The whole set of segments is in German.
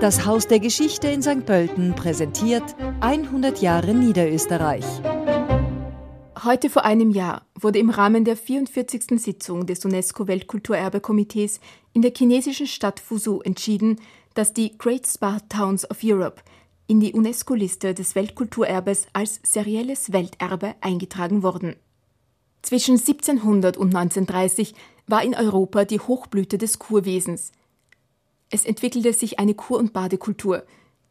Das Haus der Geschichte in St. Pölten präsentiert 100 Jahre Niederösterreich. Heute vor einem Jahr wurde im Rahmen der 44. Sitzung des UNESCO-Weltkulturerbe-Komitees in der chinesischen Stadt Fuzhou entschieden, dass die Great Spa Towns of Europe in die UNESCO-Liste des Weltkulturerbes als serielles Welterbe eingetragen wurden. Zwischen 1700 und 1930 war in Europa die Hochblüte des Kurwesens. Es entwickelte sich eine Kur- und Badekultur,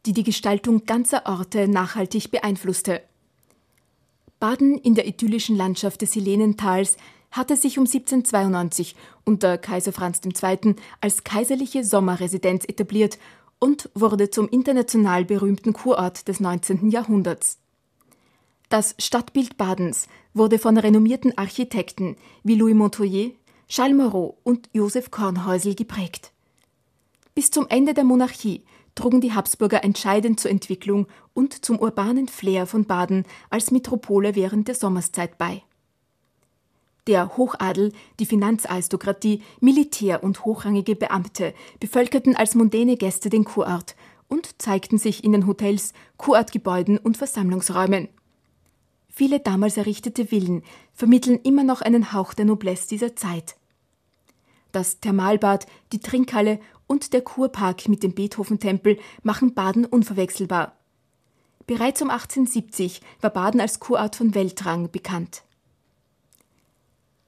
die die Gestaltung ganzer Orte nachhaltig beeinflusste. Baden in der idyllischen Landschaft des Helenentals hatte sich um 1792 unter Kaiser Franz II. als kaiserliche Sommerresidenz etabliert und wurde zum international berühmten Kurort des 19. Jahrhunderts. Das Stadtbild Badens wurde von renommierten Architekten wie Louis Montoyer, Charles Moreau und Joseph Kornhäusel geprägt. Bis zum Ende der Monarchie trugen die Habsburger entscheidend zur Entwicklung und zum urbanen Flair von Baden als Metropole während der Sommerszeit bei. Der Hochadel, die Finanzaristokratie, Militär und hochrangige Beamte bevölkerten als mondäne Gäste den Kurort und zeigten sich in den Hotels, Kurortgebäuden und Versammlungsräumen. Viele damals errichtete Villen vermitteln immer noch einen Hauch der Noblesse dieser Zeit. Das Thermalbad, die Trinkhalle und der Kurpark mit dem Beethoven-Tempel machen Baden unverwechselbar. Bereits um 1870 war Baden als Kurort von Weltrang bekannt.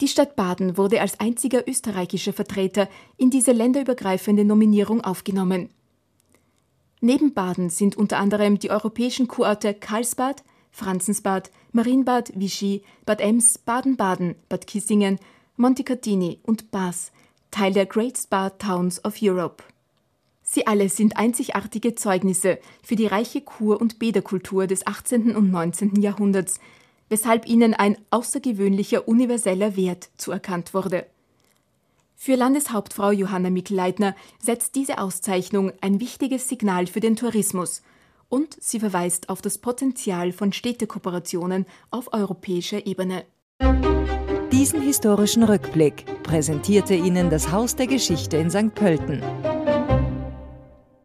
Die Stadt Baden wurde als einziger österreichischer Vertreter in diese länderübergreifende Nominierung aufgenommen. Neben Baden sind unter anderem die europäischen Kurorte Karlsbad, Franzensbad, Marienbad, Vichy, Bad Ems, Baden-Baden, Bad Kissingen, Montecatini und Baas Teil der Great Spa Towns of Europe. Sie alle sind einzigartige Zeugnisse für die reiche Kur- und Bäderkultur des 18. und 19. Jahrhunderts, weshalb ihnen ein außergewöhnlicher universeller Wert zuerkannt wurde. Für Landeshauptfrau Johanna Mikl-Leitner setzt diese Auszeichnung ein wichtiges Signal für den Tourismus und sie verweist auf das Potenzial von Städtekooperationen auf europäischer Ebene. Diesen historischen Rückblick präsentierte Ihnen das Haus der Geschichte in St. Pölten.